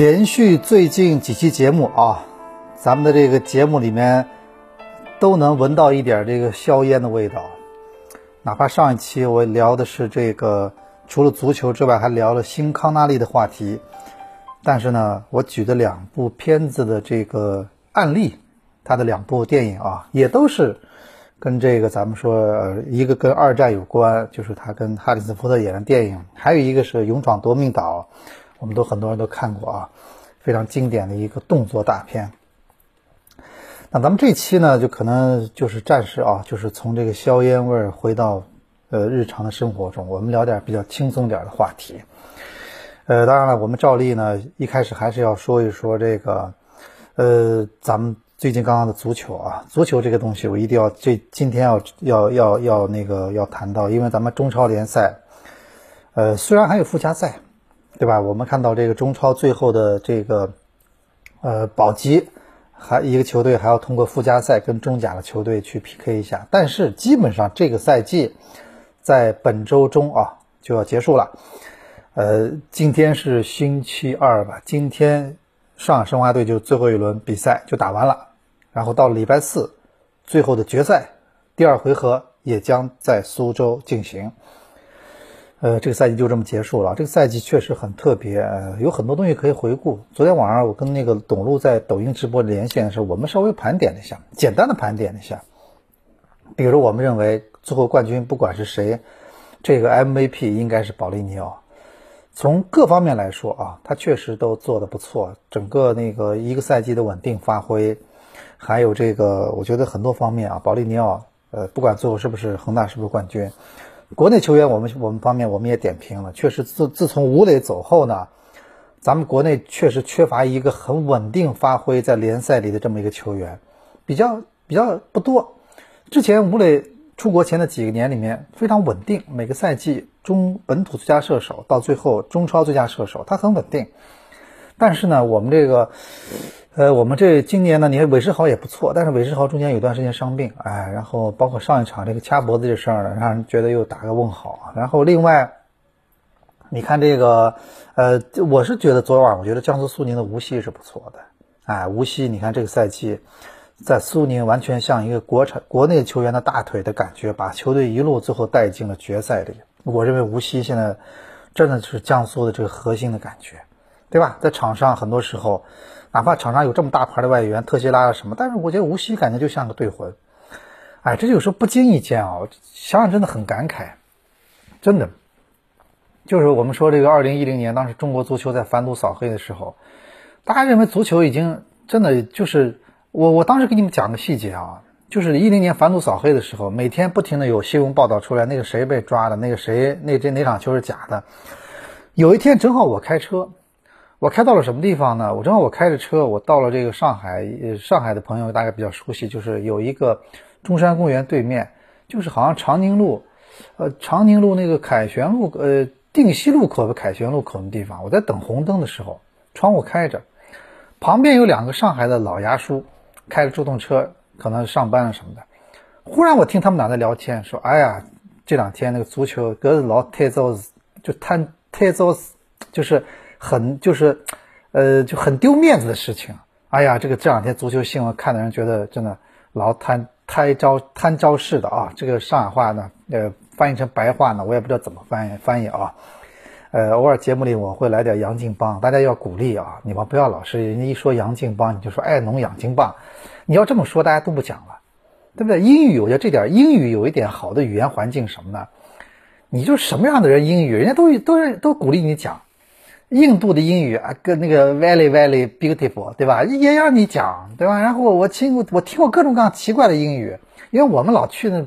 连续最近几期节目啊，咱们的这个节目里面都能闻到一点这个硝烟的味道。哪怕上一期我聊的是这个除了足球之外，还聊了新康纳利的话题，但是呢，我举的两部片子的这个案例，他的两部电影啊，也都是跟这个咱们说，一个跟二战有关，就是他跟哈里森福特演的电影；还有一个是《勇闯夺命岛》。我们都很多人都看过啊，非常经典的一个动作大片。那咱们这期呢，就可能就是暂时啊，就是从这个硝烟味儿回到呃日常的生活中，我们聊点比较轻松点的话题。呃，当然了，我们照例呢，一开始还是要说一说这个呃，咱们最近刚刚的足球啊，足球这个东西，我一定要这今天要要要要那个要谈到，因为咱们中超联赛，呃，虽然还有附加赛。对吧？我们看到这个中超最后的这个，呃，保级，还一个球队还要通过附加赛跟中甲的球队去 PK 一下。但是基本上这个赛季在本周中啊就要结束了。呃，今天是星期二吧？今天上海申花队就最后一轮比赛就打完了，然后到礼拜四，最后的决赛第二回合也将在苏州进行。呃，这个赛季就这么结束了。这个赛季确实很特别，有很多东西可以回顾。昨天晚上我跟那个董路在抖音直播连线的时候，我们稍微盘点了一下，简单的盘点了一下。比如我们认为最后冠军不管是谁，这个 MVP 应该是保利尼奥。从各方面来说啊，他确实都做得不错。整个那个一个赛季的稳定发挥，还有这个，我觉得很多方面啊，保利尼奥，呃，不管最后是不是恒大是不是冠军。国内球员，我们我们方面我们也点评了，确实自自从吴磊走后呢，咱们国内确实缺乏一个很稳定发挥在联赛里的这么一个球员，比较比较不多。之前吴磊出国前的几个年里面非常稳定，每个赛季中本土最佳射手，到最后中超最佳射手，他很稳定。但是呢，我们这个。呃，我们这今年呢，你看韦世豪也不错，但是韦世豪中间有段时间伤病，哎，然后包括上一场这个掐脖子这事儿呢，让人觉得又打个问号。然后另外，你看这个，呃，我是觉得昨晚我觉得江苏苏宁的无锡是不错的，哎，无锡你看这个赛季在苏宁完全像一个国产国内球员的大腿的感觉，把球队一路最后带进了决赛里。我认为无锡现在真的是江苏的这个核心的感觉，对吧？在场上很多时候。哪怕场上有这么大牌的外援特西拉什么，但是我觉得无锡感觉就像个队魂，哎，这有时候不经意间啊，想想真的很感慨，真的，就是我们说这个二零一零年当时中国足球在反赌扫黑的时候，大家认为足球已经真的就是我我当时给你们讲个细节啊，就是一零年反赌扫黑的时候，每天不停的有新闻报道出来，那个谁被抓了，那个谁那这哪场球是假的，有一天正好我开车。我开到了什么地方呢？我正好我开着车，我到了这个上海，上海的朋友大概比较熟悉，就是有一个中山公园对面，就是好像长宁路，呃，长宁路那个凯旋路，呃，定西路口的凯旋路口的地方。我在等红灯的时候，窗户开着，旁边有两个上海的老牙叔，开着助动车，可能上班了什么的。忽然我听他们俩在聊天，说：“哎呀，这两天那个足球，格子老太糟就贪太早就是。”很就是，呃，就很丢面子的事情。哎呀，这个这两天足球新闻看的人觉得真的老贪贪招贪招式的啊。这个上海话呢，呃，翻译成白话呢，我也不知道怎么翻译翻译啊。呃，偶尔节目里我会来点杨劲邦，大家要鼓励啊，你们不要老是人家一说杨劲邦你就说爱农养金棒，你要这么说大家都不讲了，对不对？英语我觉得这点英语有一点好的语言环境什么呢？你就什么样的人英语人家都都都鼓励你讲。印度的英语啊，跟那个 very very beautiful，对吧？也让你讲，对吧？然后我听过我听过各种各样奇怪的英语，因为我们老去那，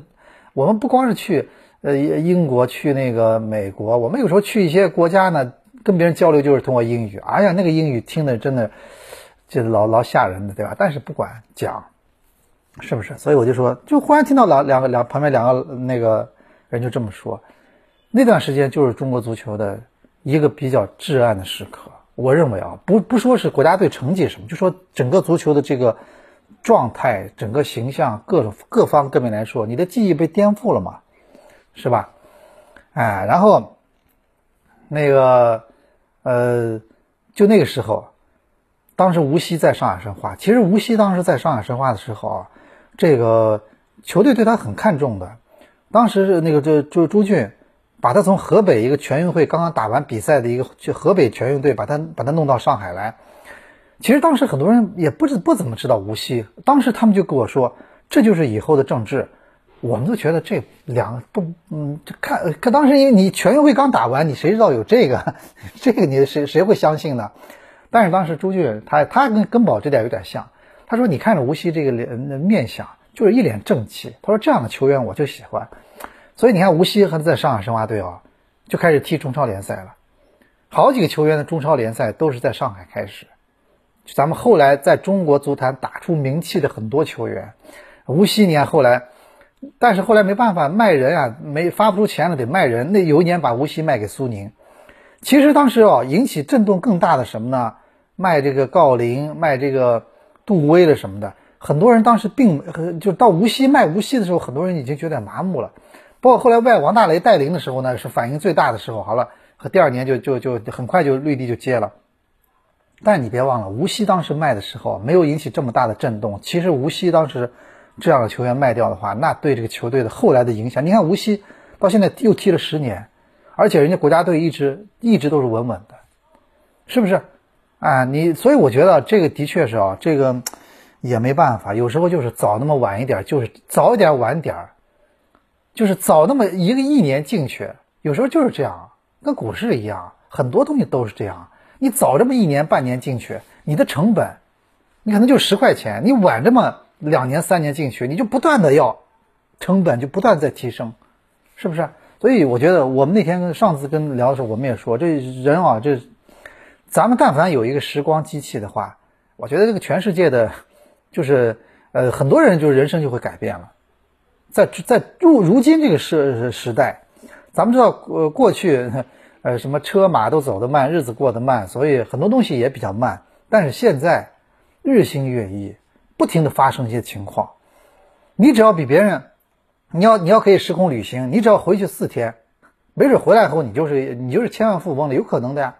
我们不光是去呃英国，去那个美国，我们有时候去一些国家呢，跟别人交流就是通过英语。哎呀，那个英语听的真的就老老吓人的，对吧？但是不管讲，是不是？所以我就说，就忽然听到两两个两旁边两个那个人就这么说，那段时间就是中国足球的。一个比较至暗的时刻，我认为啊，不不说是国家队成绩什么，就说整个足球的这个状态、整个形象、各种各方各面来说，你的记忆被颠覆了嘛，是吧？哎，然后那个呃，就那个时候，当时无锡在上海申花，其实无锡当时在上海申花的时候啊，这个球队对他很看重的。当时是那个这就朱俊，把他从河北一个全运会刚刚打完比赛的一个就河北全运队，把他把他弄到上海来。其实当时很多人也不知不怎么知道无锡，当时他们就跟我说，这就是以后的政治。我们都觉得这两个不，嗯，就看可当时因为你全运会刚打完，你谁知道有这个？这个你谁谁会相信呢？但是当时朱俊他他跟根宝这点有点像，他说你看着无锡这个脸面相，就是一脸正气。他说这样的球员我就喜欢。所以你看无锡和在上海申花队啊，就开始踢中超联赛了。好几个球员的中超联赛都是在上海开始。咱们后来在中国足坛打出名气的很多球员，无锡你看后来，但是后来没办法卖人啊，没发不出钱了得卖人。那有一年把无锡卖给苏宁。其实当时哦，引起震动更大的什么呢？卖这个郜林，卖这个杜威了什么的。很多人当时并就到无锡卖无锡的时候，很多人已经觉得麻木了。包括后来外王大雷带领的时候呢，是反应最大的时候。好了，和第二年就就就很快就绿地就接了。但你别忘了，无锡当时卖的时候没有引起这么大的震动。其实无锡当时这样的球员卖掉的话，那对这个球队的后来的影响，你看无锡到现在又踢了十年，而且人家国家队一直一直都是稳稳的，是不是？啊，你所以我觉得这个的确是啊，这个也没办法，有时候就是早那么晚一点，就是早一点晚点儿，就是早那么一个一年进去，有时候就是这样，跟股市一样，很多东西都是这样。你早这么一年半年进去，你的成本，你可能就十块钱；你晚这么两年三年进去，你就不断的要成本就不断在提升，是不是？所以我觉得我们那天上次跟聊的时候，我们也说，这人啊，这咱们但凡有一个时光机器的话，我觉得这个全世界的，就是呃很多人就人生就会改变了，在在如如今这个时时代，咱们知道呃过去。呃，什么车马都走得慢，日子过得慢，所以很多东西也比较慢。但是现在日新月异，不停的发生一些情况。你只要比别人，你要你要可以时空旅行，你只要回去四天，没准回来后你就是你就是千万富翁了，有可能的呀。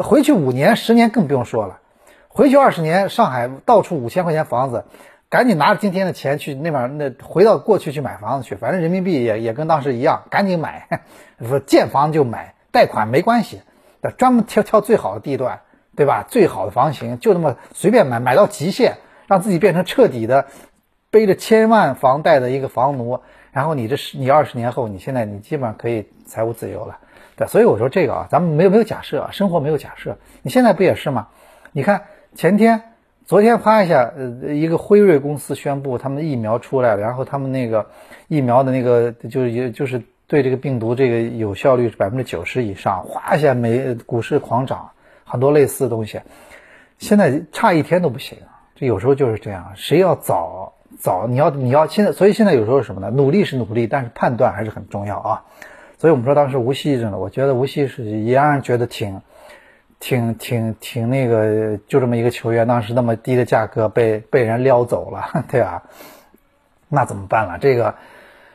回去五年、十年更不用说了。回去二十年，上海到处五千块钱房子，赶紧拿着今天的钱去那边那回到过去去买房子去，反正人民币也也跟当时一样，赶紧买，说建房就买。贷款没关系，专门挑挑最好的地段，对吧？最好的房型，就那么随便买，买到极限，让自己变成彻底的背着千万房贷的一个房奴。然后你这十，你二十年后，你现在你基本上可以财务自由了，对。所以我说这个啊，咱们没有没有假设啊，生活没有假设。你现在不也是吗？你看前天、昨天，啪一下，呃，一个辉瑞公司宣布他们疫苗出来了，然后他们那个疫苗的那个就是也就是。对这个病毒，这个有效率是百分之九十以上，哗一下，美股市狂涨，很多类似的东西，现在差一天都不行，这有时候就是这样，谁要早早，你要你要现在，所以现在有时候是什么呢？努力是努力，但是判断还是很重要啊。所以我们说当时无锡真的，我觉得无锡是也让人觉得挺挺挺挺那个，就这么一个球员，当时那么低的价格被被人撩走了，对吧？那怎么办了？这个。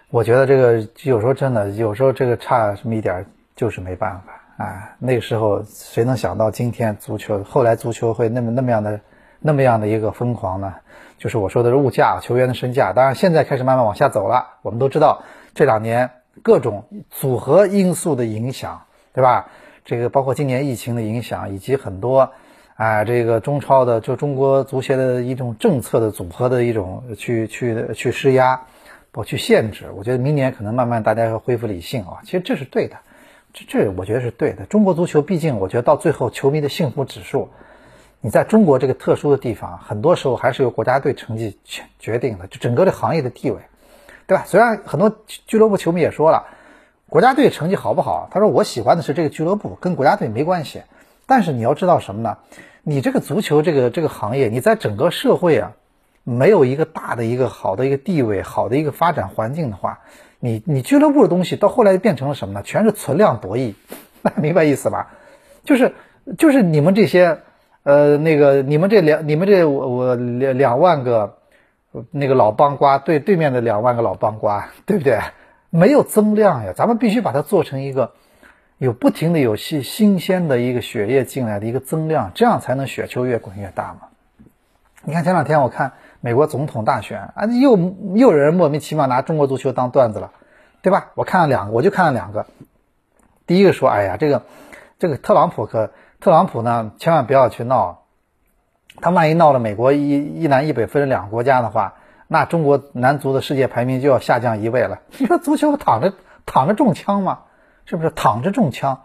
我觉得这个有时候真的，有时候这个差这么一点就是没办法啊。那个时候谁能想到今天足球后来足球会那么那么样的那么样的一个疯狂呢？就是我说的是物价，球员的身价。当然现在开始慢慢往下走了。我们都知道这两年各种组合因素的影响，对吧？这个包括今年疫情的影响，以及很多啊这个中超的就中国足协的一种政策的组合的一种去去去施压。我去限制，我觉得明年可能慢慢大家要恢复理性啊，其实这是对的，这这我觉得是对的。中国足球毕竟，我觉得到最后球迷的幸福指数，你在中国这个特殊的地方，很多时候还是由国家队成绩决决定的，就整个的行业的地位，对吧？虽然很多俱乐部球迷也说了，国家队成绩好不好，他说我喜欢的是这个俱乐部，跟国家队没关系。但是你要知道什么呢？你这个足球这个这个行业，你在整个社会啊。没有一个大的一个好的一个地位，好的一个发展环境的话，你你俱乐部的东西到后来变成了什么呢？全是存量博弈，明白意思吧？就是就是你们这些，呃，那个你们这两你们这我我两两万个那个老帮瓜对对面的两万个老帮瓜，对不对？没有增量呀，咱们必须把它做成一个有不停的有新新鲜的一个血液进来的一个增量，这样才能雪球越滚越大嘛。你看前两天我看美国总统大选啊，又又有人莫名其妙拿中国足球当段子了，对吧？我看了两个，我就看了两个。第一个说，哎呀，这个这个特朗普可特朗普呢，千万不要去闹，他万一闹了美国一一南一北分成两个国家的话，那中国男足的世界排名就要下降一位了。你说足球躺着躺着中枪吗？是不是躺着中枪，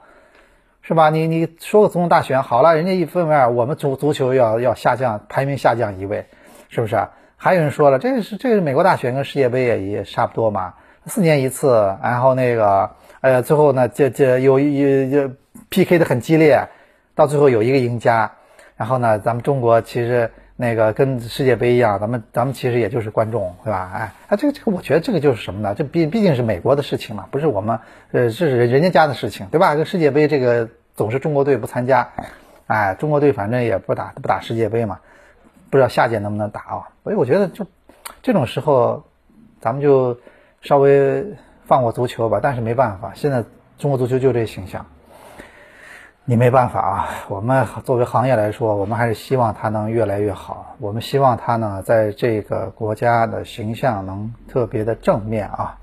是吧？你你说个总统大选好了，人家一分为二，我们足足球要要下降，排名下降一位，是不是？还有人说了，这个是这是美国大选跟世界杯也也差不多嘛，四年一次，然后那个，呃，最后呢，这这有有有 PK 的很激烈，到最后有一个赢家，然后呢，咱们中国其实。那个跟世界杯一样，咱们咱们其实也就是观众，对吧？哎，啊，这个这个，我觉得这个就是什么呢？这毕毕竟是美国的事情嘛，不是我们，呃，这是人人家家的事情，对吧？这世界杯这个总是中国队不参加，哎，中国队反正也不打不打世界杯嘛，不知道下届能不能打啊？所以我觉得就这种时候，咱们就稍微放过足球吧。但是没办法，现在中国足球就这形象。你没办法啊，我们作为行业来说，我们还是希望它能越来越好。我们希望它呢，在这个国家的形象能特别的正面啊。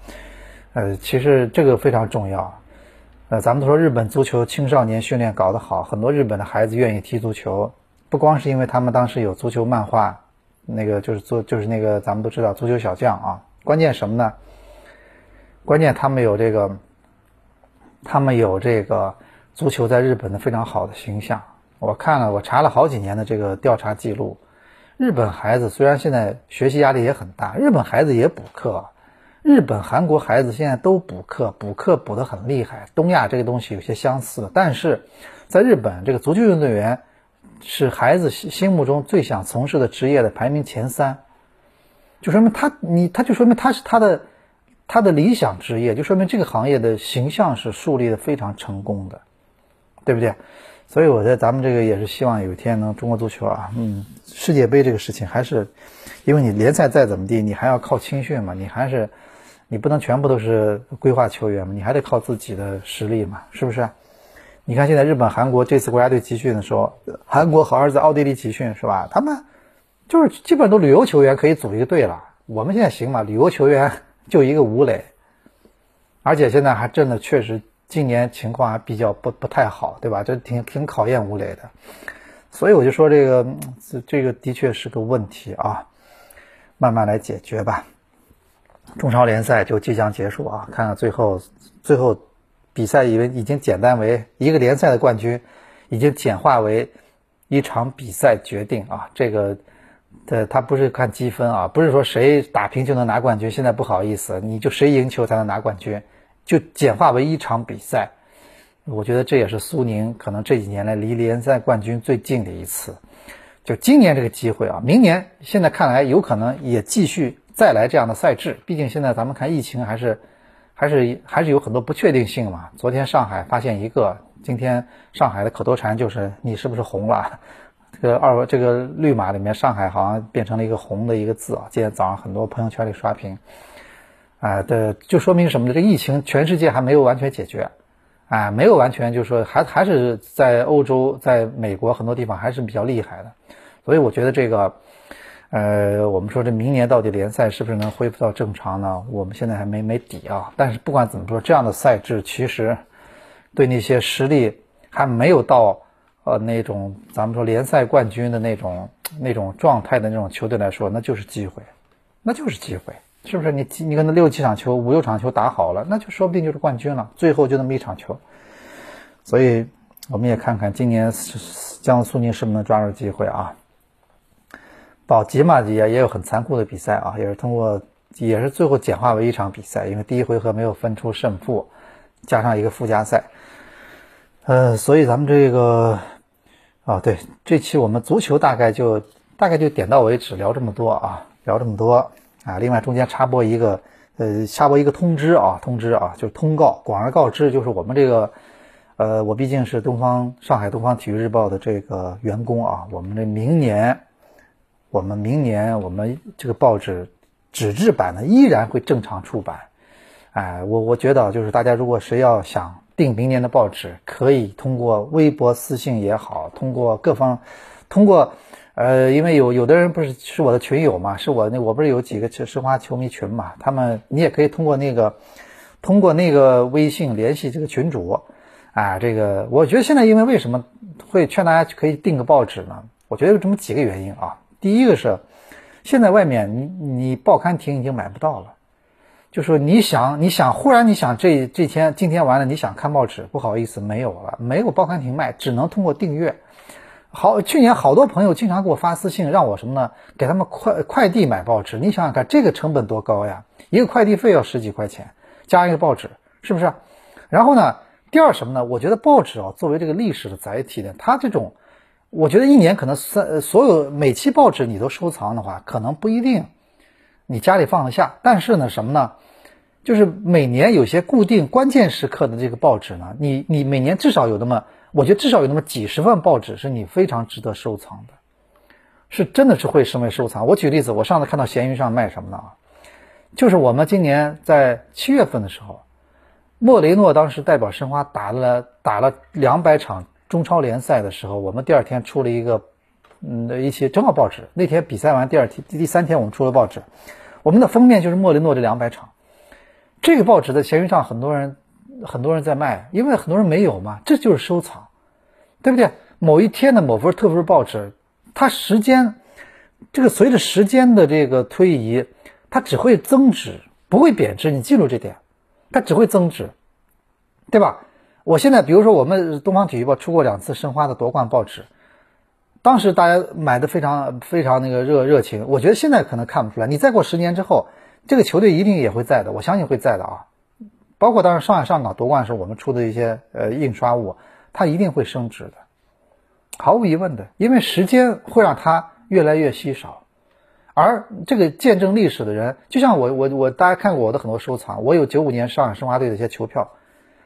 呃，其实这个非常重要。呃，咱们都说日本足球青少年训练搞得好，很多日本的孩子愿意踢足球，不光是因为他们当时有足球漫画，那个就是做就是那个咱们都知道足球小将啊。关键什么呢？关键他们有这个，他们有这个。足球在日本的非常好的形象，我看了，我查了好几年的这个调查记录。日本孩子虽然现在学习压力也很大，日本孩子也补课，日本、韩国孩子现在都补课，补课补得很厉害。东亚这个东西有些相似，但是在日本，这个足球运动员是孩子心心目中最想从事的职业的排名前三，就说明他你他就说明他是他的他的理想职业，就说明这个行业的形象是树立的非常成功的。对不对？所以我觉得咱们这个也是希望有一天能中国足球啊，嗯，世界杯这个事情还是，因为你联赛再怎么地，你还要靠青训嘛，你还是你不能全部都是规划球员嘛，你还得靠自己的实力嘛，是不是？你看现在日本、韩国这次国家队集训的时候，韩国好像是在奥地利集训是吧？他们就是基本都旅游球员可以组一个队了。我们现在行吗？旅游球员就一个吴磊，而且现在还真的确实。今年情况还比较不不太好，对吧？这挺挺考验吴磊的，所以我就说这个这个的确是个问题啊，慢慢来解决吧。中超联赛就即将结束啊，看看最后最后比赛以为已经简单为一个联赛的冠军，已经简化为一场比赛决定啊。这个的他不是看积分啊，不是说谁打平就能拿冠军。现在不好意思，你就谁赢球才能拿冠军。就简化为一场比赛，我觉得这也是苏宁可能这几年来离联赛冠军最近的一次。就今年这个机会啊，明年现在看来有可能也继续再来这样的赛制。毕竟现在咱们看疫情还是还是还是有很多不确定性嘛。昨天上海发现一个，今天上海的口头禅就是你是不是红了？这个二这个绿码里面上海好像变成了一个红的一个字啊。今天早上很多朋友圈里刷屏。啊，对，就说明什么呢？这疫情全世界还没有完全解决，啊，没有完全，就是说还还是在欧洲、在美国很多地方还是比较厉害的，所以我觉得这个，呃，我们说这明年到底联赛是不是能恢复到正常呢？我们现在还没没底啊。但是不管怎么说，这样的赛制其实对那些实力还没有到呃那种咱们说联赛冠军的那种那种状态的那种球队来说，那就是机会，那就是机会。是不是你你跟那六七场球五六场球打好了，那就说不定就是冠军了。最后就那么一场球，所以我们也看看今年江苏宁是不是能抓住机会啊？保级嘛也也有很残酷的比赛啊，也是通过也是最后简化为一场比赛，因为第一回合没有分出胜负，加上一个附加赛。呃，所以咱们这个啊，对这期我们足球大概就大概就点到为止，聊这么多啊，聊这么多。啊，另外中间插播一个，呃，插播一个通知啊，通知啊，就是通告，广而告之，就是我们这个，呃，我毕竟是东方上海东方体育日报的这个员工啊，我们这明年，我们明年我们这个报纸纸质版呢依然会正常出版，哎，我我觉得就是大家如果谁要想订明年的报纸，可以通过微博私信也好，通过各方，通过，呃，因为有有的人不是是我的群友嘛，是我那我不是有几个申花球迷群嘛，他们你也可以通过那个，通过那个微信联系这个群主，啊，这个我觉得现在因为为什么会劝大家可以订个报纸呢？我觉得有这么几个原因啊，第一个是，现在外面你你报刊亭已经买不到了。就说你想，你想，忽然你想这这天今天完了，你想看报纸，不好意思，没有了，没有报刊亭卖，只能通过订阅。好，去年好多朋友经常给我发私信，让我什么呢？给他们快快递买报纸。你想想看，这个成本多高呀？一个快递费要十几块钱，加一个报纸，是不是？然后呢，第二什么呢？我觉得报纸啊，作为这个历史的载体呢，它这种，我觉得一年可能三所有每期报纸你都收藏的话，可能不一定。你家里放得下，但是呢，什么呢？就是每年有些固定关键时刻的这个报纸呢，你你每年至少有那么，我觉得至少有那么几十份报纸是你非常值得收藏的，是真的是会成为收藏。我举例子，我上次看到闲鱼上卖什么呢？就是我们今年在七月份的时候，莫雷诺当时代表申花打了打了两百场中超联赛的时候，我们第二天出了一个嗯一些正好报纸。那天比赛完第二天第第三天我们出了报纸。我们的封面就是莫雷诺这两百场，这个报纸在闲鱼上很多人很多人在卖，因为很多人没有嘛，这就是收藏，对不对？某一天的某份特殊报纸，它时间这个随着时间的这个推移，它只会增值，不会贬值。你记住这点，它只会增值，对吧？我现在比如说我们东方体育报出过两次申花的夺冠报纸。当时大家买的非常非常那个热热情，我觉得现在可能看不出来。你再过十年之后，这个球队一定也会在的，我相信会在的啊。包括当时上海上港夺冠的时候，我们出的一些呃印刷物，它一定会升值的，毫无疑问的。因为时间会让它越来越稀少，而这个见证历史的人，就像我我我大家看过我的很多收藏，我有九五年上海申花队的一些球票，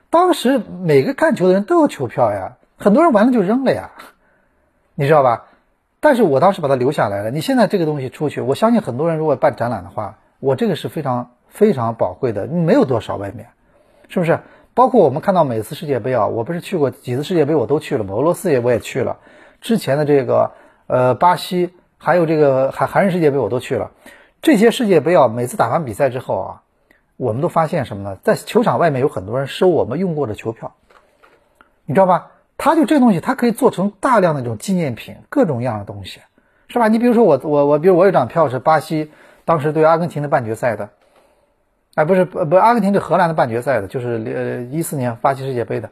当时每个看球的人都有球票呀，很多人完了就扔了呀。你知道吧？但是我当时把它留下来了。你现在这个东西出去，我相信很多人如果办展览的话，我这个是非常非常宝贵的，没有多少外面，是不是？包括我们看到每次世界杯啊，我不是去过几次世界杯，我都去了嘛。俄罗斯也我也去了，之前的这个呃巴西，还有这个韩韩日世界杯我都去了。这些世界杯啊，每次打完比赛之后啊，我们都发现什么呢？在球场外面有很多人收我们用过的球票，你知道吧？他就这东西，它可以做成大量的这种纪念品，各种样的东西，是吧？你比如说我我我，比如我有张票是巴西当时对阿根廷的半决赛的，哎，不是不不，阿根廷对荷兰的半决赛的，就是呃一四年巴西世界杯的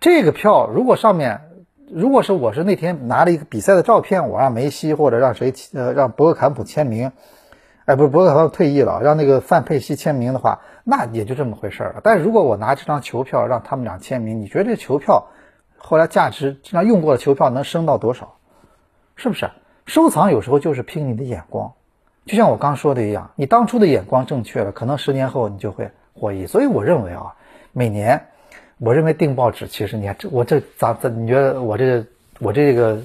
这个票，如果上面如果是我是那天拿了一个比赛的照片，我让梅西或者让谁呃让博格坎普签名，哎，不是博格坎普退役了，让那个范佩西签名的话，那也就这么回事儿了。但是如果我拿这张球票让他们俩签名，你觉得这球票？后来价值这张用过的球票能升到多少？是不是？收藏有时候就是凭你的眼光，就像我刚说的一样，你当初的眼光正确了，可能十年后你就会获益。所以我认为啊，每年，我认为订报纸，其实你看这我这咋咋？你觉得我这个我这个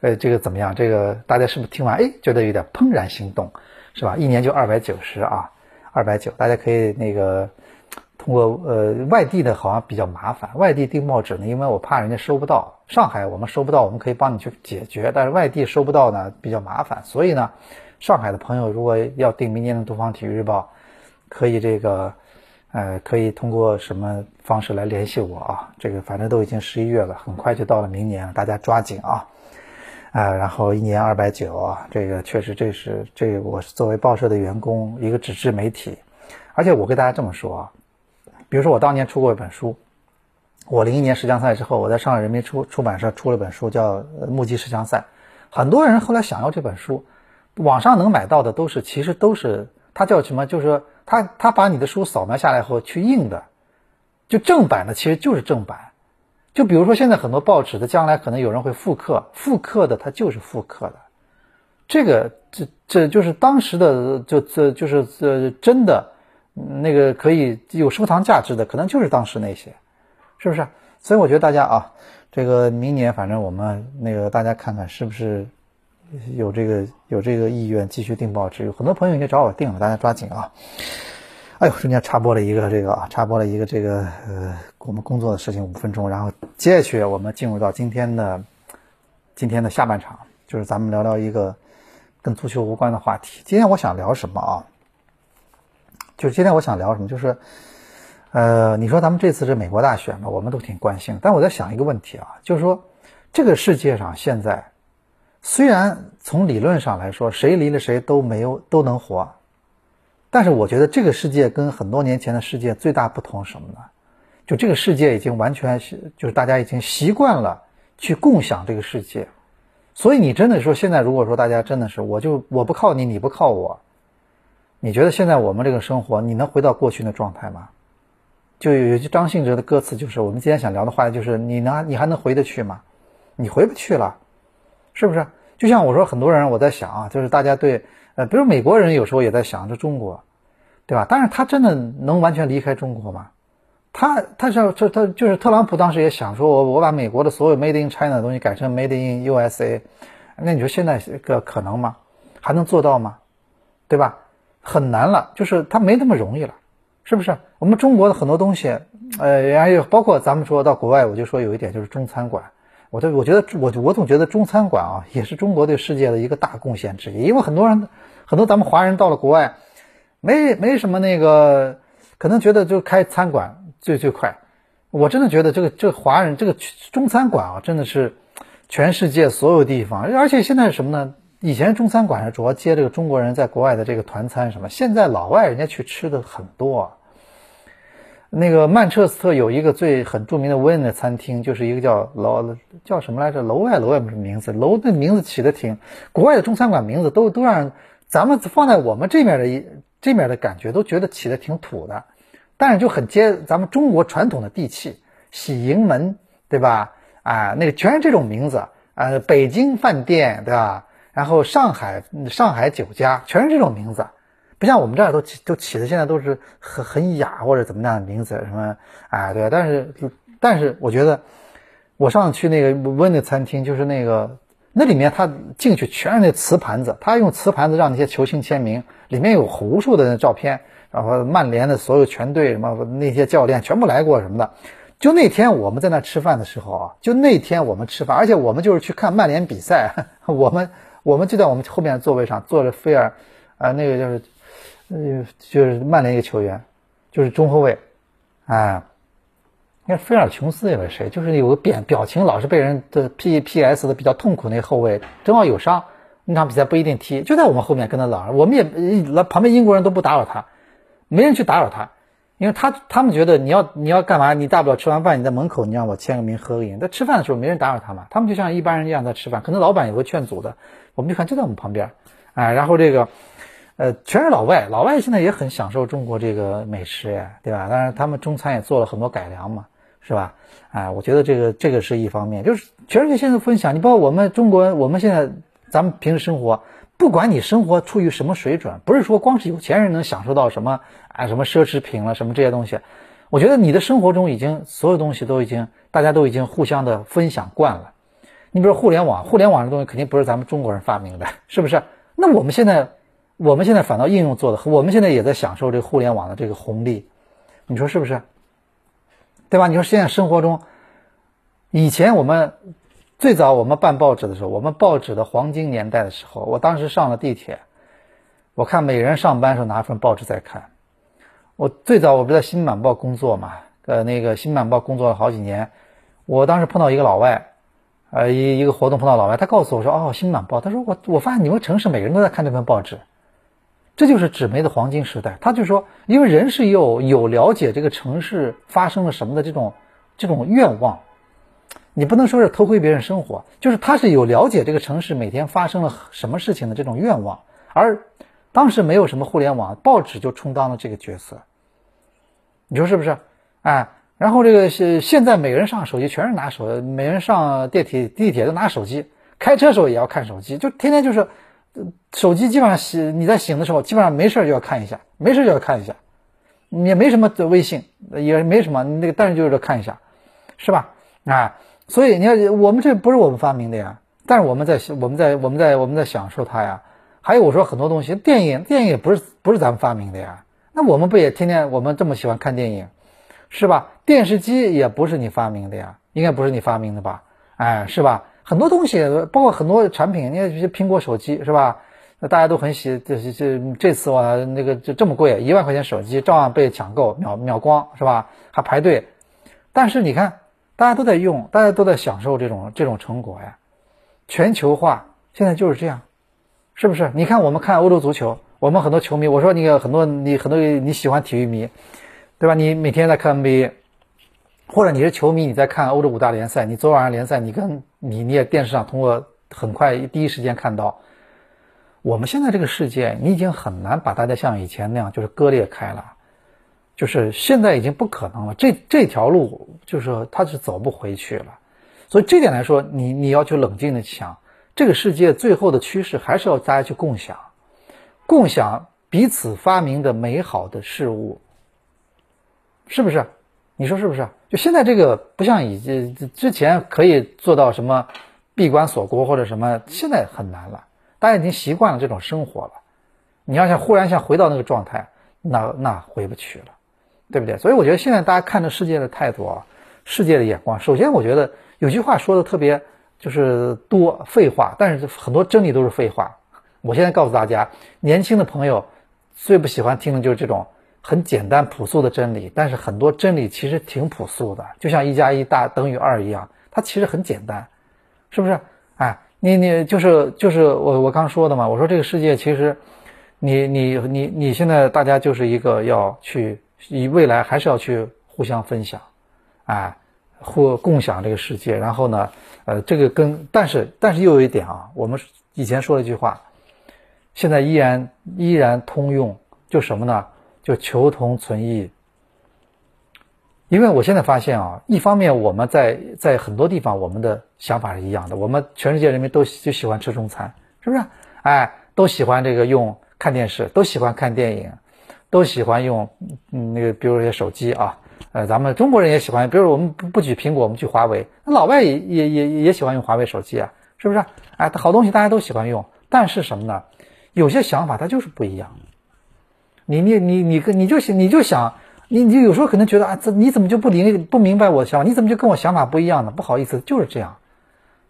呃这个怎么样？这个大家是不是听完哎觉得有点怦然心动，是吧？一年就二百九十啊，二百九，大家可以那个。通过呃外地的好像比较麻烦，外地订报纸呢，因为我怕人家收不到。上海我们收不到，我们可以帮你去解决，但是外地收不到呢比较麻烦。所以呢，上海的朋友如果要订明年的《东方体育日报》，可以这个呃可以通过什么方式来联系我啊？这个反正都已经十一月了，很快就到了明年，大家抓紧啊！啊，然后一年二百九啊，这个确实这是这我是作为报社的员工，一个纸质媒体，而且我跟大家这么说啊。比如说，我当年出过一本书，我零一年十强赛之后，我在上海人民出出版社出了本书，叫《目击十强赛》。很多人后来想要这本书，网上能买到的都是，其实都是它叫什么？就是说，他他把你的书扫描下来后去印的，就正版的，其实就是正版。就比如说，现在很多报纸的将来可能有人会复刻，复刻的它就是复刻的。这个这这就是当时的，就这就是这真的。那个可以有收藏价值的，可能就是当时那些，是不是？所以我觉得大家啊，这个明年反正我们那个大家看看是不是有这个有这个意愿继续订报纸。有很多朋友已经找我订了，大家抓紧啊。哎呦，中间插播了一个这个啊，插播了一个这个呃，我们工作的事情五分钟，然后接下去我们进入到今天的今天的下半场，就是咱们聊聊一个跟足球无关的话题。今天我想聊什么啊？就是今天我想聊什么？就是呃，你说咱们这次是美国大选嘛，我们都挺关心。但我在想一个问题啊，就是说这个世界上现在虽然从理论上来说，谁离了谁都没有都能活。但是我觉得这个世界跟很多年前的世界最大不同什么呢？就这个世界已经完全是，就是大家已经习惯了去共享这个世界，所以你真的说现在如果说大家真的是，我就我不靠你，你不靠我，你觉得现在我们这个生活，你能回到过去的状态吗？就有句张信哲的歌词，就是我们今天想聊的话题，就是你能你还能回得去吗？你回不去了，是不是？就像我说，很多人我在想啊，就是大家对。呃，比如美国人有时候也在想着中国，对吧？但是他真的能完全离开中国吗？他他是他他就是特朗普当时也想说，我我把美国的所有 Made in China 的东西改成 Made in USA，那你说现在个可能吗？还能做到吗？对吧？很难了，就是他没那么容易了，是不是？我们中国的很多东西，呃，还有包括咱们说到国外，我就说有一点就是中餐馆。我都我觉得我我总觉得中餐馆啊，也是中国对世界的一个大贡献之一。因为很多人，很多咱们华人到了国外，没没什么那个，可能觉得就开餐馆最最快。我真的觉得这个这个华人这个中餐馆啊，真的是全世界所有地方。而且现在是什么呢？以前中餐馆是主要接这个中国人在国外的这个团餐什么，现在老外人家去吃的很多。那个曼彻斯特有一个最很著名的 Win 的餐厅，就是一个叫楼叫什么来着？楼外楼外什么名字？楼的名字起的挺，国外的中餐馆名字都都让咱们放在我们这面的一这面的感觉都觉得起的挺土的，但是就很接咱们中国传统的地气，喜迎门对吧？啊，那个全是这种名字啊，北京饭店对吧？然后上海上海酒家全是这种名字。不像我们这儿都起都起的现在都是很很雅或者怎么样的名字什么哎对，但是但是我觉得我上次去那个温的餐厅，就是那个那里面他进去全是那瓷盘子，他用瓷盘子让那些球星签名，里面有无数的那照片，然后曼联的所有全队什么那些教练全部来过什么的。就那天我们在那吃饭的时候啊，就那天我们吃饭，而且我们就是去看曼联比赛，我们我们就在我们后面的座位上坐着菲尔啊那个就是。嗯，就是曼联一个球员，就是中后卫，啊，那菲尔琼斯也是谁？就是有个表表情老是被人的 P P S 的比较痛苦那后卫，正好有伤，那场比赛不一定踢，就在我们后面跟他老，我们也旁边英国人都不打扰他，没人去打扰他，因为他他们觉得你要你要干嘛？你大不了吃完饭你在门口你让我签个名合个影，在吃饭的时候没人打扰他嘛，他们就像一般人一样在吃饭，可能老板也会劝阻的，我们就看就在我们旁边，哎，然后这个。呃，全是老外，老外现在也很享受中国这个美食呀，对吧？当然，他们中餐也做了很多改良嘛，是吧？哎，我觉得这个这个是一方面，就是全世界现在分享，你包括我们中国，我们现在咱们平时生活，不管你生活处于什么水准，不是说光是有钱人能享受到什么啊，什么奢侈品了，什么这些东西，我觉得你的生活中已经所有东西都已经大家都已经互相的分享惯了。你比如互联网，互联网这东西肯定不是咱们中国人发明的，是不是？那我们现在。我们现在反倒应用做的，我们现在也在享受这个互联网的这个红利，你说是不是？对吧？你说现在生活中，以前我们最早我们办报纸的时候，我们报纸的黄金年代的时候，我当时上了地铁，我看每人上班时候拿份报纸在看。我最早我不在新晚报工作嘛，呃，那个新晚报工作了好几年，我当时碰到一个老外。呃，一一个活动碰到老外，他告诉我说：“哦，新晚报。”他说：“我我发现你们城市每个人都在看这份报纸。”这就是纸媒的黄金时代。他就说，因为人是有有了解这个城市发生了什么的这种这种愿望，你不能说是偷窥别人生活，就是他是有了解这个城市每天发生了什么事情的这种愿望。而当时没有什么互联网，报纸就充当了这个角色。你说是不是？哎，然后这个是现在每个人上手机全是拿手，每人上电梯地铁都拿手机，开车时候也要看手机，就天天就是。手机基本上醒，你在醒的时候，基本上没事就要看一下，没事就要看一下，也没什么微信，也没什么那个，但是就是看一下，是吧？啊，所以你看，我们这不是我们发明的呀，但是我们在我们在我们在我们在享受它呀。还有我说很多东西，电影电影也不是不是咱们发明的呀，那我们不也天天我们这么喜欢看电影，是吧？电视机也不是你发明的呀，应该不是你发明的吧？哎，是吧？很多东西，包括很多产品，你看这些苹果手机是吧？那大家都很喜，这这这次哇，那个这这么贵，一万块钱手机照样被抢购，秒秒光是吧？还排队。但是你看，大家都在用，大家都在享受这种这种成果呀。全球化现在就是这样，是不是？你看我们看欧洲足球，我们很多球迷，我说那个很多你很多你喜欢体育迷，对吧？你每天在看 NBA，或者你是球迷，你在看欧洲五大联赛，你昨晚上联赛，你跟你你也电视上通过很快第一时间看到，我们现在这个世界，你已经很难把大家像以前那样就是割裂开了。就是现在已经不可能了，这这条路就是它是走不回去了，所以这点来说，你你要去冷静的想，这个世界最后的趋势还是要大家去共享，共享彼此发明的美好的事物，是不是？你说是不是？就现在这个不像以前之前可以做到什么闭关锁国或者什么，现在很难了，大家已经习惯了这种生活了，你要想忽然想回到那个状态，那那回不去了。对不对？所以我觉得现在大家看这世界的态度啊，世界的眼光，首先我觉得有句话说的特别就是多废话，但是很多真理都是废话。我现在告诉大家，年轻的朋友最不喜欢听的就是这种很简单朴素的真理，但是很多真理其实挺朴素的，就像一加一大等于二一样，它其实很简单，是不是？哎，你你就是就是我我刚说的嘛，我说这个世界其实你你你你现在大家就是一个要去。以未来还是要去互相分享，哎，互共享这个世界。然后呢，呃，这个跟但是但是又有一点啊，我们以前说了一句话，现在依然依然通用，就什么呢？就求同存异。因为我现在发现啊，一方面我们在在很多地方我们的想法是一样的，我们全世界人民都就喜欢吃中餐，是不是？哎，都喜欢这个用看电视，都喜欢看电影。都喜欢用，嗯，那个，比如一些手机啊，呃，咱们中国人也喜欢，比如我们不不举苹果，我们举华为，那老外也也也也喜欢用华为手机啊，是不是？哎，好东西大家都喜欢用，但是什么呢？有些想法它就是不一样。你你你你跟你就想你就想你你有时候可能觉得啊，这你怎么就不明不明白我的想法？你怎么就跟我想法不一样呢？不好意思，就是这样。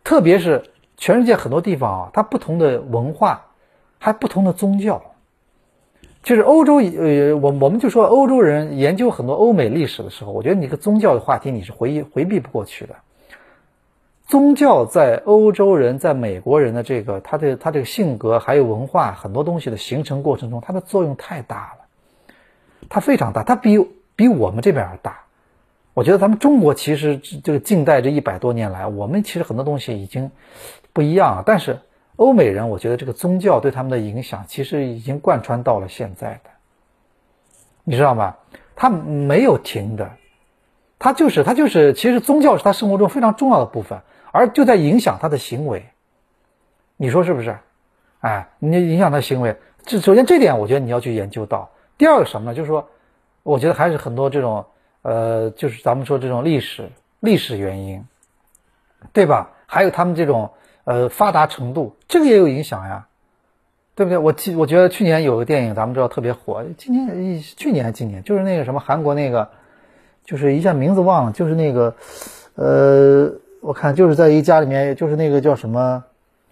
特别是全世界很多地方啊，它不同的文化，还不同的宗教。就是欧洲，呃，我我们就说欧洲人研究很多欧美历史的时候，我觉得你个宗教的话题你是回回避不过去的。宗教在欧洲人在美国人的这个他的他这个性格还有文化很多东西的形成过程中，它的作用太大了，它非常大，它比比我们这边儿大。我觉得咱们中国其实这个近代这一百多年来，我们其实很多东西已经不一样了，但是。欧美人，我觉得这个宗教对他们的影响其实已经贯穿到了现在的，你知道吗？他没有停的，他就是他就是，其实宗教是他生活中非常重要的部分，而就在影响他的行为。你说是不是？哎，你影响他行为，这首先这点我觉得你要去研究到。第二个什么呢？就是说，我觉得还是很多这种呃，就是咱们说这种历史历史原因，对吧？还有他们这种。呃，发达程度这个也有影响呀，对不对？我记，我觉得去年有个电影，咱们知道特别火。今年、去年还是、今年就是那个什么韩国那个，就是一下名字忘了，就是那个，呃，我看就是在一家里面，就是那个叫什么，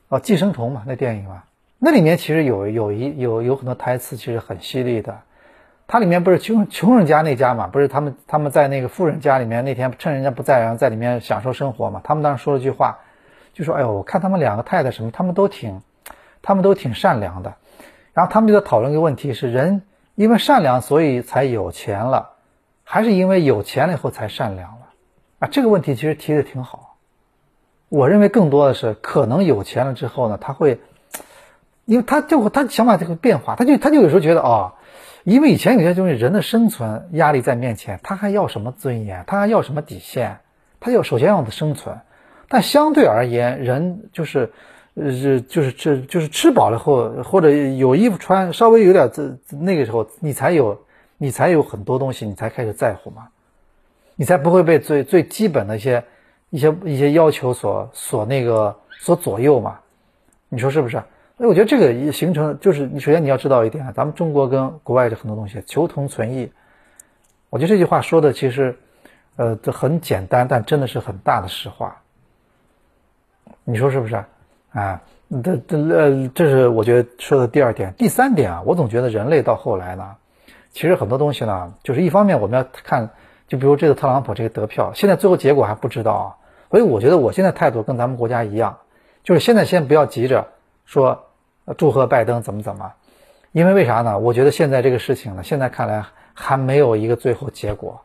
哦，寄生虫嘛，那电影嘛，那里面其实有有一有有很多台词，其实很犀利的。它里面不是穷穷人家那家嘛，不是他们他们在那个富人家里面，那天趁人家不在，然后在里面享受生活嘛。他们当时说了句话。就说：“哎呦，我看他们两个太太什么，他们都挺，他们都挺善良的。然后他们就在讨论一个问题：是人因为善良，所以才有钱了，还是因为有钱了以后才善良了？啊，这个问题其实提的挺好。我认为更多的是可能有钱了之后呢，他会，因为他就会他想法就会变化，他就他就有时候觉得哦，因为以前有些东西人的生存压力在面前，他还要什么尊严？他还要什么底线？他要首先要的生存。”但相对而言，人就是，呃，就是吃，就是吃饱了后，或者有衣服穿，稍微有点这那个时候，你才有，你才有很多东西，你才开始在乎嘛，你才不会被最最基本的一些一些一些要求所所那个所左右嘛，你说是不是？以我觉得这个形成就是你首先你要知道一点，咱们中国跟国外的很多东西求同存异。我觉得这句话说的其实，呃，这很简单，但真的是很大的实话。你说是不是啊？这这呃，这是我觉得说的第二点。第三点啊，我总觉得人类到后来呢，其实很多东西呢，就是一方面我们要看，就比如这个特朗普这个得票，现在最后结果还不知道啊。所以我觉得我现在态度跟咱们国家一样，就是现在先不要急着说。祝贺拜登怎么怎么？因为为啥呢？我觉得现在这个事情呢，现在看来还没有一个最后结果。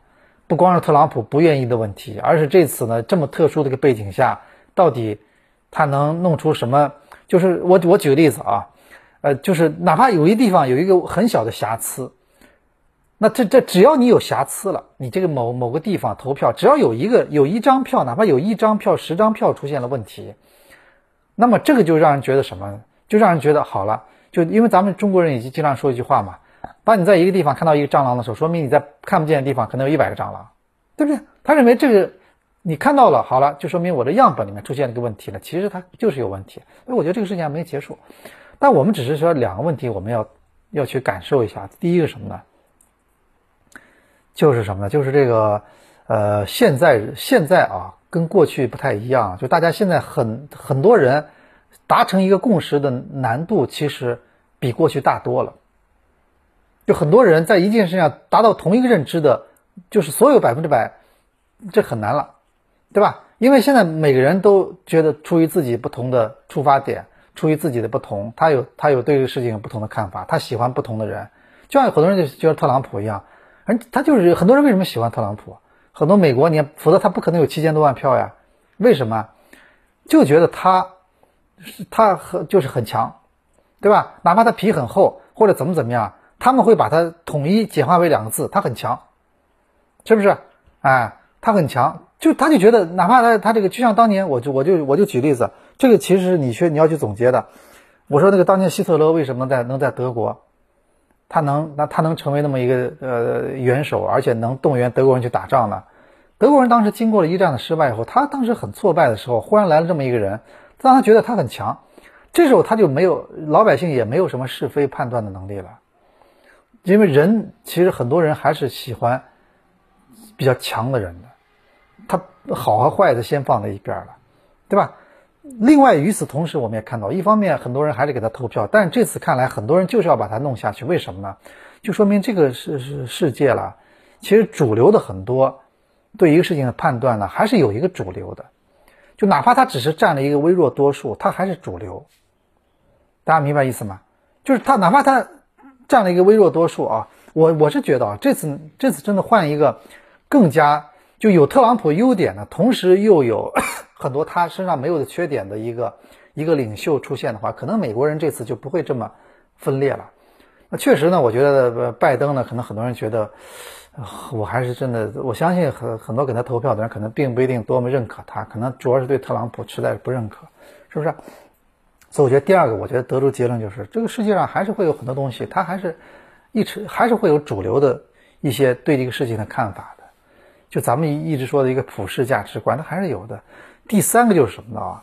不光是特朗普不愿意的问题，而是这次呢这么特殊的一个背景下，到底他能弄出什么？就是我我举个例子啊，呃，就是哪怕有一地方有一个很小的瑕疵，那这这只要你有瑕疵了，你这个某某个地方投票，只要有一个有一张票，哪怕有一张票、十张票出现了问题，那么这个就让人觉得什么？就让人觉得好了，就因为咱们中国人已经经常说一句话嘛，当你在一个地方看到一个蟑螂的时候，说明你在看不见的地方可能有一百个蟑螂，对不对？他认为这个你看到了，好了，就说明我的样本里面出现了一个问题了。其实它就是有问题，所以我觉得这个事情还没结束。但我们只是说两个问题，我们要要去感受一下。第一个什么呢？就是什么呢？就是这个呃，现在现在啊，跟过去不太一样，就大家现在很很多人。达成一个共识的难度其实比过去大多了。就很多人在一件事上达到同一个认知的，就是所有百分之百，这很难了，对吧？因为现在每个人都觉得出于自己不同的出发点，出于自己的不同，他有他有对这个事情有不同的看法，他喜欢不同的人。就像很多人就觉得特朗普一样，而他就是很多人为什么喜欢特朗普？很多美国你否则他不可能有七千多万票呀？为什么？就觉得他。是他很就是很强，对吧？哪怕他皮很厚或者怎么怎么样，他们会把它统一简化为两个字：他很强，是不是？哎，他很强，就他就觉得，哪怕他他这个，就像当年我就我就我就举例子，这个其实你去你要去总结的。我说那个当年希特勒为什么在能在德国，他能那他能成为那么一个呃元首，而且能动员德国人去打仗呢？德国人当时经过了一战的失败以后，他当时很挫败的时候，忽然来了这么一个人。让他觉得他很强，这时候他就没有老百姓也没有什么是非判断的能力了，因为人其实很多人还是喜欢比较强的人的，他好和坏的先放在一边了，对吧？另外与此同时，我们也看到，一方面很多人还是给他投票，但这次看来很多人就是要把他弄下去，为什么呢？就说明这个是是世界了，其实主流的很多对一个事情的判断呢，还是有一个主流的。就哪怕他只是占了一个微弱多数，他还是主流。大家明白意思吗？就是他哪怕他占了一个微弱多数啊，我我是觉得啊，这次这次真的换一个更加就有特朗普优点的，同时又有 很多他身上没有的缺点的一个一个领袖出现的话，可能美国人这次就不会这么分裂了。那确实呢，我觉得拜登呢，可能很多人觉得。我还是真的，我相信很很多给他投票的人可能并不一定多么认可他，可能主要是对特朗普实在是不认可，是不是？所以我觉得第二个，我觉得得出结论就是，这个世界上还是会有很多东西，他还是一直还是会有主流的一些对这个事情的看法，就咱们一直说的一个普世价值观，它还是有的。第三个就是什么呢？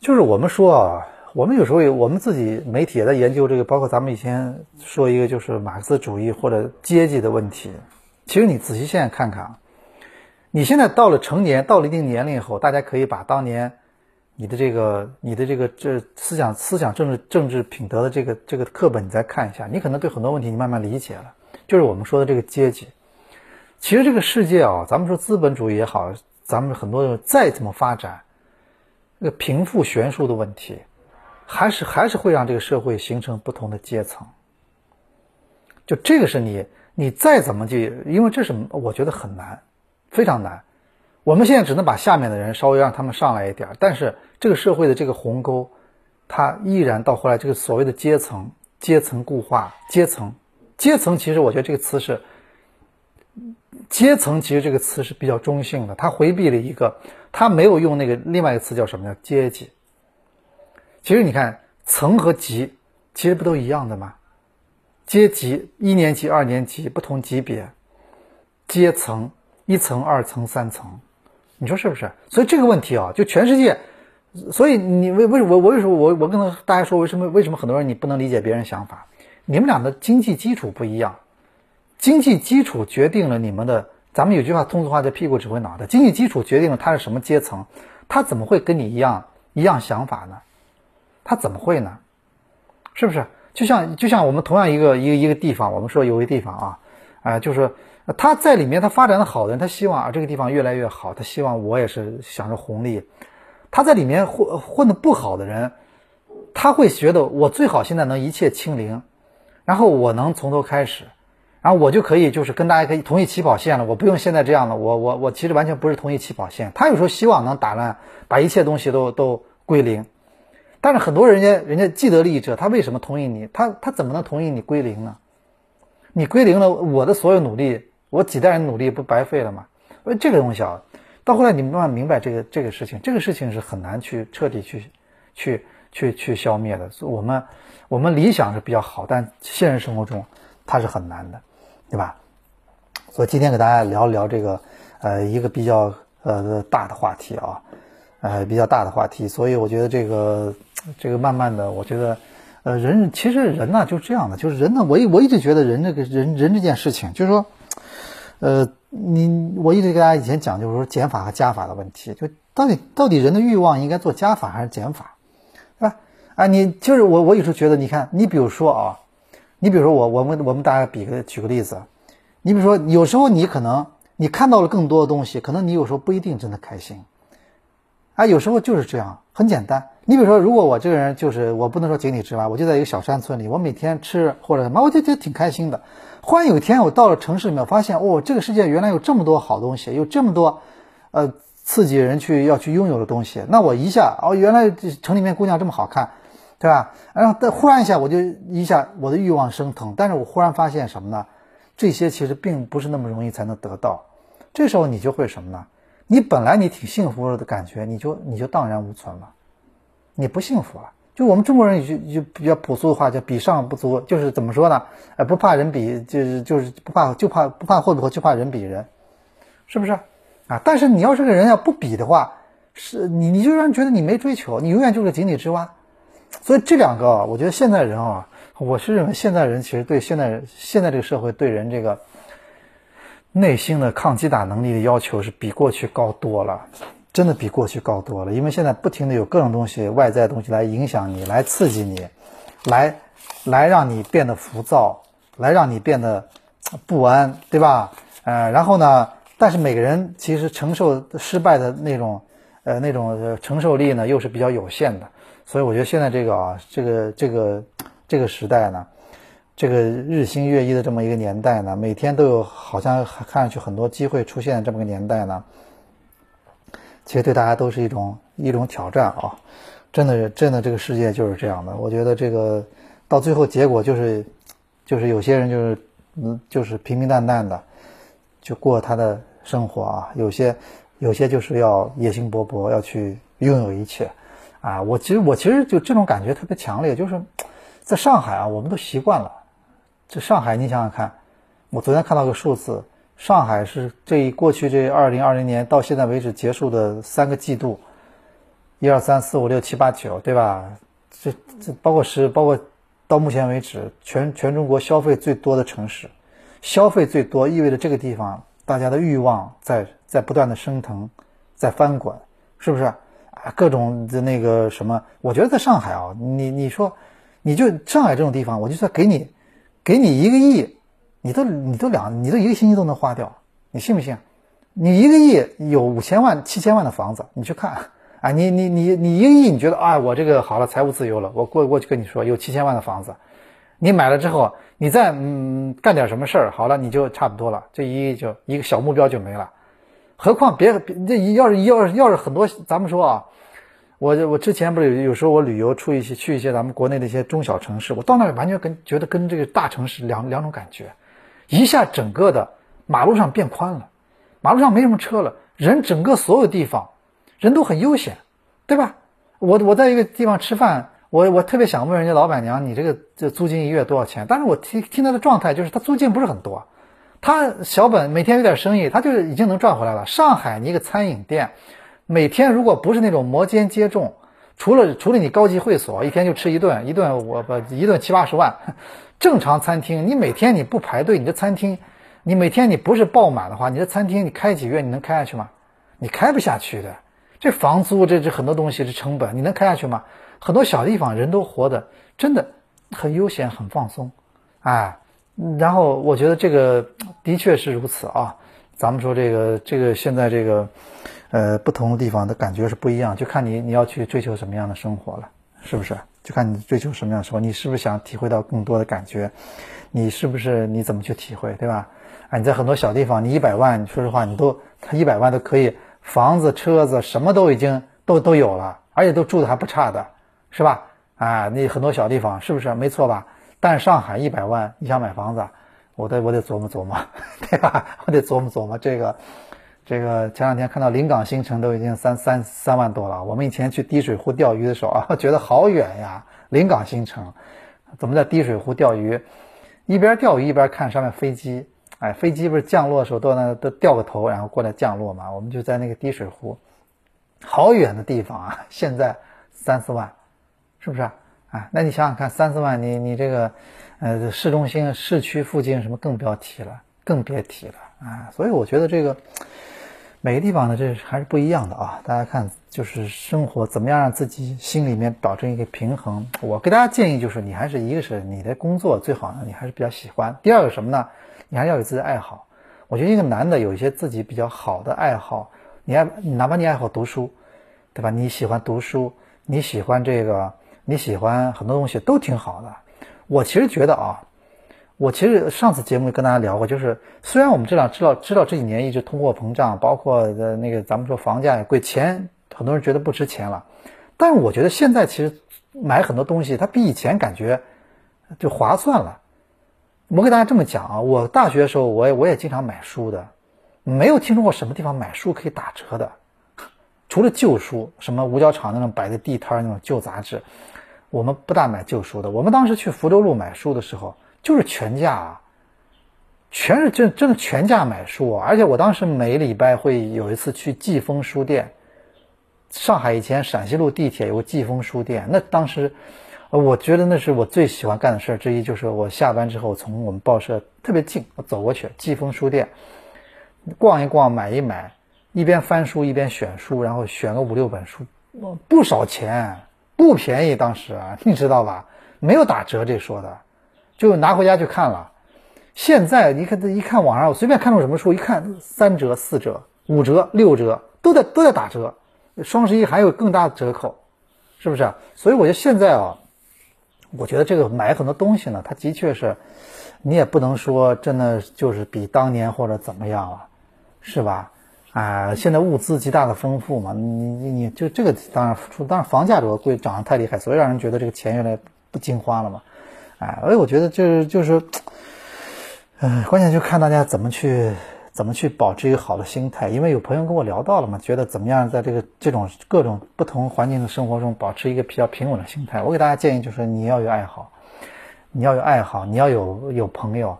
就是我们说啊。我们有时候有，我们自己媒体也在研究这个，包括咱们以前说一个就是马克思主义或者阶级的问题。其实你仔细现在看看啊，你现在到了成年，到了一定年龄以后，大家可以把当年你的这个、你的这个这思想、思想政治、政治品德的这个这个课本，你再看一下，你可能对很多问题你慢慢理解了。就是我们说的这个阶级。其实这个世界啊，咱们说资本主义也好，咱们很多人再怎么发展，那个贫富悬殊的问题。还是还是会让这个社会形成不同的阶层，就这个是你你再怎么去，因为这是我觉得很难，非常难。我们现在只能把下面的人稍微让他们上来一点，但是这个社会的这个鸿沟，它依然到后来这个所谓的阶层阶层固化阶层阶层，其实我觉得这个词是阶层，其实这个词是比较中性的，他回避了一个，他没有用那个另外一个词叫什么叫阶级。其实你看，层和级其实不都一样的吗？阶级一年级、二年级不同级别，阶层一层、二层、三层，你说是不是？所以这个问题啊，就全世界所以你为为我我为什么我我跟大家说为什么为什么很多人你不能理解别人想法？你们俩的经济基础不一样，经济基础决定了你们的。咱们有句话通俗话叫“屁股指挥脑袋”，经济基础决定了他是什么阶层，他怎么会跟你一样一样想法呢？他怎么会呢？是不是？就像就像我们同样一个一个一个地方，我们说有个地方啊，啊，就是他在里面他发展的好的人，他希望啊这个地方越来越好，他希望我也是享受红利。他在里面混混的不好的人，他会觉得我最好现在能一切清零，然后我能从头开始。然后我就可以就是跟大家可以同一起跑线了，我不用现在这样的，我我我其实完全不是同一起跑线。他有时候希望能打烂，把一切东西都都归零，但是很多人家人家既得利益者，他为什么同意你？他他怎么能同意你归零呢？你归零了，我的所有努力，我几代人努力不白费了吗？所以这个东西啊，到后来你们慢慢明白这个这个事情，这个事情是很难去彻底去去去去消灭的。所以我们我们理想是比较好，但现实生活中它是很难的。对吧？所以今天给大家聊一聊这个，呃，一个比较呃大的话题啊，呃，比较大的话题。所以我觉得这个这个慢慢的，我觉得，呃，人其实人呢就是这样的，就是人呢，我一我一直觉得人这个人人这件事情，就是说，呃，你我一直给大家以前讲，就是说减法和加法的问题，就到底到底人的欲望应该做加法还是减法，对吧？啊，你就是我我有时候觉得，你看，你比如说啊。你比如说我，我们我们大家比个举个例子，你比如说有时候你可能你看到了更多的东西，可能你有时候不一定真的开心，啊，有时候就是这样，很简单。你比如说，如果我这个人就是我不能说井底之蛙，我就在一个小山村里，我每天吃或者什么，我就觉得挺开心的。忽然有一天我到了城市里面，发现哦，这个世界原来有这么多好东西，有这么多呃刺激人去要去拥有的东西，那我一下哦，原来城里面姑娘这么好看。对吧？然后但忽然一下，我就一下我的欲望升腾，但是我忽然发现什么呢？这些其实并不是那么容易才能得到。这时候你就会什么呢？你本来你挺幸福的感觉，你就你就荡然无存了，你不幸福了。就我们中国人就就比较朴素的话叫比上不足，就是怎么说呢？呃，不怕人比，就是就是不怕就怕不怕会不会就怕人比人，是不是？啊！但是你要是个人要不比的话，是你你就让人觉得你没追求，你永远就是井底之蛙。所以这两个，我觉得现在人啊，我是认为现在人其实对现在现在这个社会对人这个内心的抗击打能力的要求是比过去高多了，真的比过去高多了。因为现在不停的有各种东西、外在东西来影响你，来刺激你，来来让你变得浮躁，来让你变得不安，对吧？呃，然后呢，但是每个人其实承受失败的那种呃那种承受力呢，又是比较有限的。所以我觉得现在这个啊，这个这个这个时代呢，这个日新月异的这么一个年代呢，每天都有好像看上去很多机会出现这么个年代呢，其实对大家都是一种一种挑战啊！真的真的这个世界就是这样的。我觉得这个到最后结果就是，就是有些人就是嗯就是平平淡淡的就过他的生活啊，有些有些就是要野心勃勃，要去拥有一切。啊，我其实我其实就这种感觉特别强烈，就是在上海啊，我们都习惯了。这上海，你想想看，我昨天看到个数字，上海是这一过去这二零二零年到现在为止结束的三个季度，一二三四五六七八九，对吧？这这包括是，包括到目前为止全全中国消费最多的城市，消费最多意味着这个地方大家的欲望在在不断的升腾，在翻滚，是不是？啊各种的那个什么，我觉得在上海啊，你你说，你就上海这种地方，我就算给你，给你一个亿，你都你都两，你都一个星期都能花掉，你信不信？你一个亿有五千万、七千万的房子，你去看啊，你你你你一个亿，你觉得啊，我这个好了，财务自由了，我过过去跟你说，有七千万的房子，你买了之后，你再嗯干点什么事儿，好了，你就差不多了，这一亿就一个小目标就没了。何况别别这要是要是要是很多，咱们说啊，我我之前不是有有时候我旅游出一些去一些咱们国内的一些中小城市，我到那里完全跟觉得跟这个大城市两两种感觉，一下整个的马路上变宽了，马路上没什么车了，人整个所有地方人都很悠闲，对吧？我我在一个地方吃饭，我我特别想问人家老板娘，你这个这租金一月多少钱？但是我听听他的状态就是他租金不是很多。他小本每天有点生意，他就已经能赚回来了。上海，你一个餐饮店，每天如果不是那种摩肩接踵，除了除了你高级会所一天就吃一顿，一顿我不一顿七八十万，正常餐厅你每天你不排队，你的餐厅你每天你不是爆满的话，你的餐厅你开几月你能开下去吗？你开不下去的。这房租这这很多东西是成本，你能开下去吗？很多小地方人都活得真的很悠闲很放松，哎，然后我觉得这个的确是如此啊。咱们说这个这个现在这个。呃，不同的地方的感觉是不一样，就看你你要去追求什么样的生活了，是不是？就看你追求什么样的生活，你是不是想体会到更多的感觉？你是不是你怎么去体会，对吧？啊，你在很多小地方，你一百万，说实话，你都他一百万都可以，房子、车子什么都已经都都有了，而且都住的还不差的，是吧？啊，那很多小地方是不是没错吧？但上海一百万，你想买房子，我得我得琢磨琢磨，对吧？我得琢磨琢磨这个。这个前两天看到临港新城都已经三三三万多了。我们以前去滴水湖钓鱼的时候啊，觉得好远呀，临港新城，怎么在滴水湖钓鱼？一边钓鱼一边看上面飞机，哎，飞机不是降落的时候都那都掉个头，然后过来降落嘛？我们就在那个滴水湖，好远的地方啊，现在三四万，是不是？哎，那你想想看，三四万，你你这个，呃，市中心、市区附近什么更不要提了，更别提了啊！所以我觉得这个。每个地方呢，这还是不一样的啊！大家看，就是生活怎么样让自己心里面保证一个平衡。我给大家建议就是，你还是一个是你的工作最好呢，你还是比较喜欢。第二个什么呢？你还要有自己的爱好。我觉得一个男的有一些自己比较好的爱好，你爱哪怕你爱好读书，对吧？你喜欢读书，你喜欢这个，你喜欢很多东西都挺好的。我其实觉得啊。我其实上次节目跟大家聊过，就是虽然我们这两知道知道这几年一直通货膨胀，包括的那个咱们说房价也贵，钱很多人觉得不值钱了，但我觉得现在其实买很多东西，它比以前感觉就划算了。我给大家这么讲啊，我大学的时候我也我也经常买书的，没有听说过什么地方买书可以打折的，除了旧书，什么五角场那种摆在地摊那种旧杂志，我们不大买旧书的。我们当时去福州路买书的时候。就是全价啊，全是真真的全价买书，而且我当时每礼拜会有一次去季风书店。上海以前陕西路地铁有个季风书店，那当时我觉得那是我最喜欢干的事之一，就是我下班之后从我们报社特别近，我走过去季风书店逛一逛，买一买，一边翻书一边选书，然后选个五六本书，不少钱，不便宜，当时啊，你知道吧？没有打折这说的。就拿回家去看了。现在你看，这一看网上，我随便看中什么书，一看三折、四折、五折、六折，都在都在打折。双十一还有更大的折扣，是不是？所以我觉得现在啊，我觉得这个买很多东西呢，它的确是，你也不能说真的就是比当年或者怎么样了，是吧？啊，现在物资极大的丰富嘛，你你你就这个当然出，当然房价主要贵，涨得太厉害，所以让人觉得这个钱越来不经花了嘛。哎，所以我觉得就是就是，嗯，关键就看大家怎么去怎么去保持一个好的心态。因为有朋友跟我聊到了嘛，觉得怎么样在这个这种各种不同环境的生活中保持一个比较平稳的心态。我给大家建议就是你要有爱好，你要有爱好，你要有有朋友，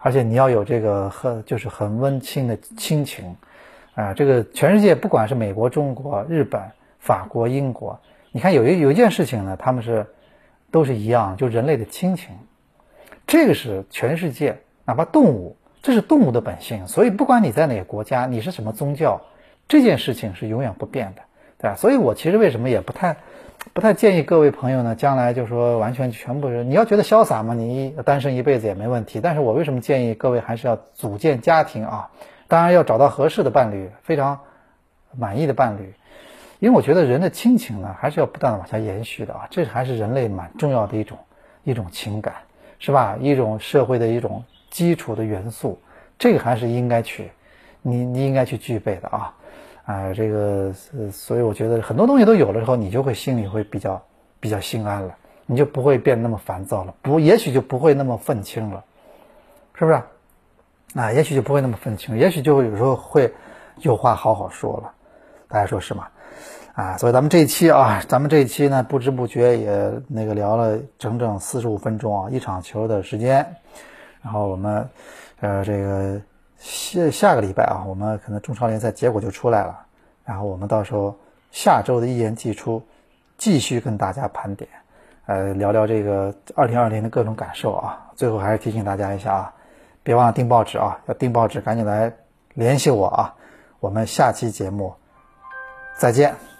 而且你要有这个很就是很温馨的亲情。啊，这个全世界不管是美国、中国、日本、法国、英国，你看有一有一件事情呢，他们是。都是一样，就人类的亲情，这个是全世界，哪怕动物，这是动物的本性。所以不管你在哪个国家，你是什么宗教，这件事情是永远不变的，对吧？所以我其实为什么也不太，不太建议各位朋友呢，将来就说完全全部是你要觉得潇洒嘛，你单身一辈子也没问题。但是我为什么建议各位还是要组建家庭啊？当然要找到合适的伴侣，非常满意的伴侣。因为我觉得人的亲情呢，还是要不断的往下延续的啊，这还是人类蛮重要的一种一种情感，是吧？一种社会的一种基础的元素，这个还是应该去，你你应该去具备的啊，啊，这个所以我觉得很多东西都有了之后，你就会心里会比较比较心安了，你就不会变那么烦躁了，不，也许就不会那么愤青了，是不是？也许就不会那么愤青，也许就会有时候会有话好好说了，大家说是吗？啊，所以咱们这一期啊，咱们这一期呢，不知不觉也那个聊了整整四十五分钟啊，一场球的时间。然后我们，呃，这个下下个礼拜啊，我们可能中超联赛结果就出来了。然后我们到时候下周的一言既出，继续跟大家盘点，呃，聊聊这个二零二零的各种感受啊。最后还是提醒大家一下啊，别忘了订报纸啊，要订报纸赶紧来联系我啊。我们下期节目再见。